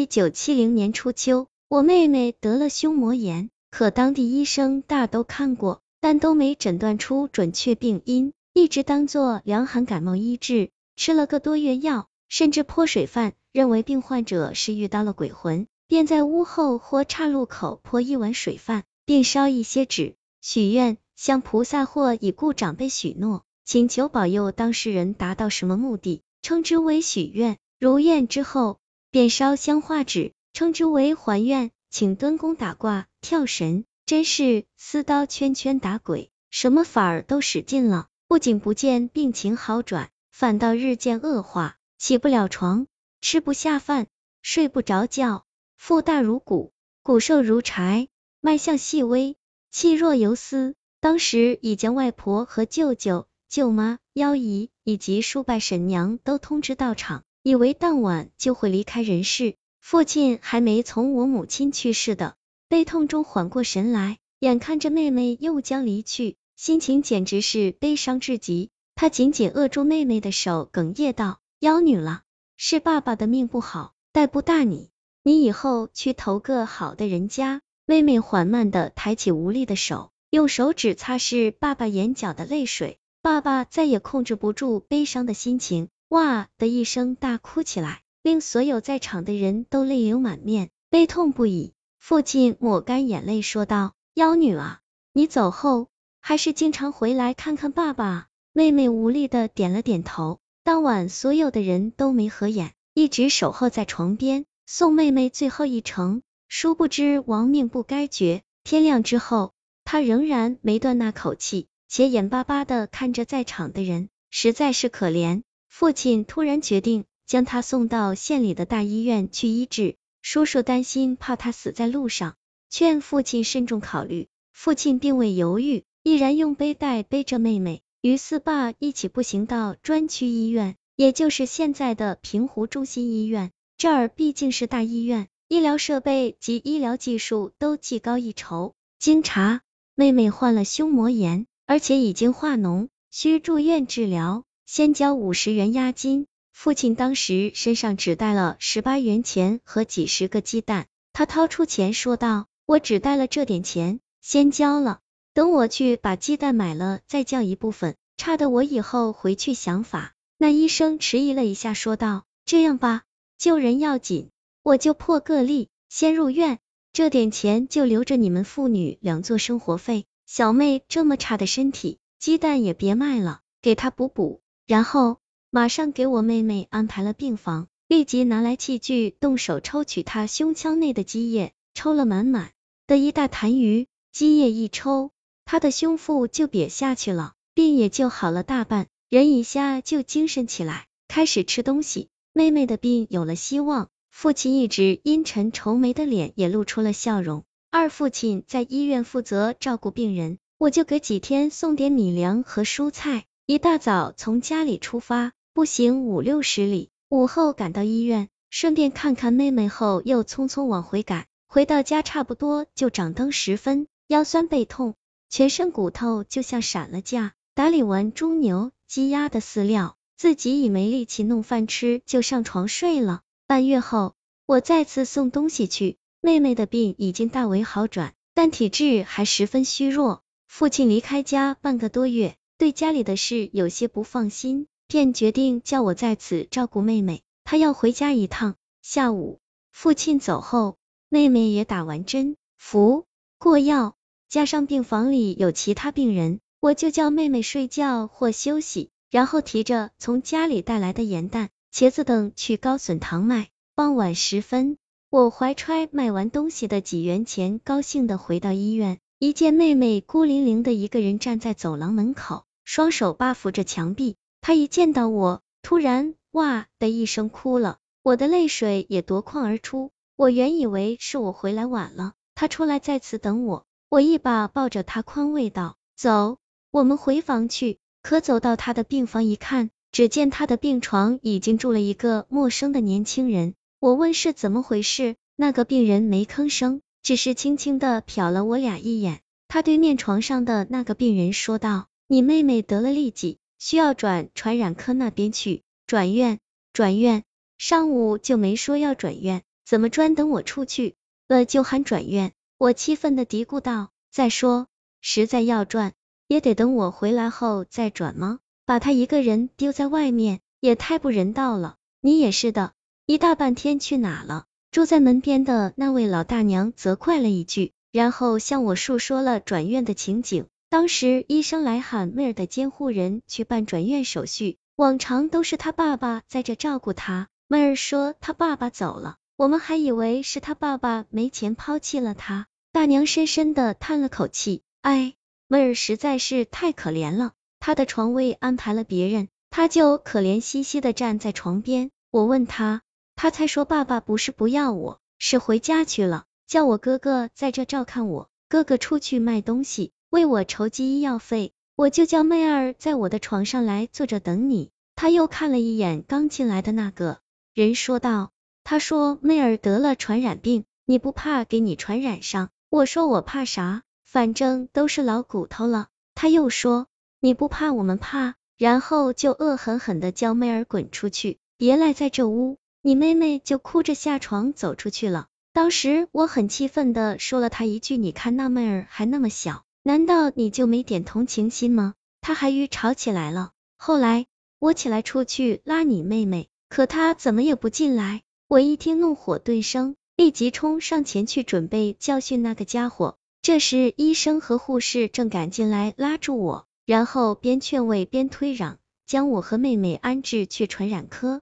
一九七零年初秋，我妹妹得了胸膜炎，可当地医生大都看过，但都没诊断出准确病因，一直当做凉寒感冒医治，吃了个多月药，甚至泼水饭，认为病患者是遇到了鬼魂，便在屋后或岔路口泼一碗水饭，并烧一些纸，许愿向菩萨或已故长辈许诺，请求保佑当事人达到什么目的，称之为许愿。如愿之后，便烧香画纸，称之为还愿，请敦公打卦、跳神、真是撕刀圈圈打鬼，什么法儿都使尽了，不仅不见病情好转，反倒日渐恶化，起不了床，吃不下饭，睡不着觉，腹大如鼓，骨瘦如柴，脉象细微，气若游丝。当时已将外婆和舅舅、舅妈、幺姨以及数百婶娘都通知到场。以为当晚就会离开人世，父亲还没从我母亲去世的悲痛中缓过神来，眼看着妹妹又将离去，心情简直是悲伤至极。他紧紧扼住妹妹的手，哽咽道：“妖女了，是爸爸的命不好，带不大你，你以后去投个好的人家。”妹妹缓慢的抬起无力的手，用手指擦拭爸爸眼角的泪水。爸爸再也控制不住悲伤的心情。哇的一声大哭起来，令所有在场的人都泪流满面，悲痛不已。父亲抹干眼泪说道：“幺女啊，你走后还是经常回来看看爸爸。”妹妹无力的点了点头。当晚所有的人都没合眼，一直守候在床边，送妹妹最后一程。殊不知亡命不该绝。天亮之后，他仍然没断那口气，且眼巴巴的看着在场的人，实在是可怜。父亲突然决定将他送到县里的大医院去医治，叔叔担心怕他死在路上，劝父亲慎重考虑。父亲并未犹豫，毅然用背带背着妹妹，与四爸一起步行到专区医院，也就是现在的平湖中心医院。这儿毕竟是大医院，医疗设备及医疗技术都技高一筹。经查，妹妹患了胸膜炎，而且已经化脓，需住院治疗。先交五十元押金，父亲当时身上只带了十八元钱和几十个鸡蛋，他掏出钱说道：“我只带了这点钱，先交了，等我去把鸡蛋买了再交一部分，差的我以后回去想法。”那医生迟疑了一下说道：“这样吧，救人要紧，我就破个例，先入院，这点钱就留着你们父女两做生活费。小妹这么差的身体，鸡蛋也别卖了，给她补补。”然后马上给我妹妹安排了病房，立即拿来器具，动手抽取她胸腔内的积液，抽了满满的一大坛鱼，积液一抽，她的胸腹就瘪下去了，病也就好了大半，人一下就精神起来，开始吃东西。妹妹的病有了希望，父亲一直阴沉愁眉的脸也露出了笑容。二父亲在医院负责照顾病人，我就隔几天送点米粮和蔬菜。一大早从家里出发，步行五六十里，午后赶到医院，顺便看看妹妹后，又匆匆往回赶。回到家差不多就掌灯时分，腰酸背痛，全身骨头就像散了架。打理完猪牛鸡鸭的饲料，自己已没力气弄饭吃，就上床睡了。半月后，我再次送东西去，妹妹的病已经大为好转，但体质还十分虚弱。父亲离开家半个多月。对家里的事有些不放心，便决定叫我在此照顾妹妹。他要回家一趟。下午，父亲走后，妹妹也打完针，服过药，加上病房里有其他病人，我就叫妹妹睡觉或休息，然后提着从家里带来的盐蛋、茄子等去高笋堂卖。傍晚时分，我怀揣卖完东西的几元钱，高兴的回到医院，一见妹妹孤零零的一个人站在走廊门口。双手扒扶着墙壁，他一见到我，突然哇的一声哭了，我的泪水也夺眶而出。我原以为是我回来晚了，他出来在此等我，我一把抱着他宽慰道：“走，我们回房去。”可走到他的病房一看，只见他的病床已经住了一个陌生的年轻人。我问是怎么回事，那个病人没吭声，只是轻轻的瞟了我俩一眼。他对面床上的那个病人说道。你妹妹得了痢疾，需要转传染科那边去。转院，转院，上午就没说要转院，怎么专等我出去了就喊转院？我气愤的嘀咕道。再说，实在要转，也得等我回来后再转吗？把他一个人丢在外面，也太不人道了。你也是的，一大半天去哪了？住在门边的那位老大娘责怪了一句，然后向我述说了转院的情景。当时医生来喊妹儿的监护人去办转院手续，往常都是他爸爸在这照顾他。妹儿说他爸爸走了，我们还以为是他爸爸没钱抛弃了他。大娘深深的叹了口气，哎，妹儿实在是太可怜了。他的床位安排了别人，他就可怜兮兮的站在床边。我问他。他才说爸爸不是不要我，是回家去了，叫我哥哥在这照看我。哥哥出去卖东西，为我筹集医药费，我就叫妹儿在我的床上来坐着等你。他又看了一眼刚进来的那个人，说道：“他说妹儿得了传染病，你不怕给你传染上？”我说我怕啥？反正都是老骨头了。他又说你不怕，我们怕。然后就恶狠狠的叫妹儿滚出去，别赖在这屋。你妹妹就哭着下床走出去了。当时我很气愤的说了她一句：“你看那妹儿还那么小，难道你就没点同情心吗？”他还与吵起来了。后来我起来出去拉你妹妹，可她怎么也不进来。我一听怒火顿生，立即冲上前去准备教训那个家伙。这时医生和护士正赶进来拉住我，然后边劝慰边推攘，将我和妹妹安置去传染科。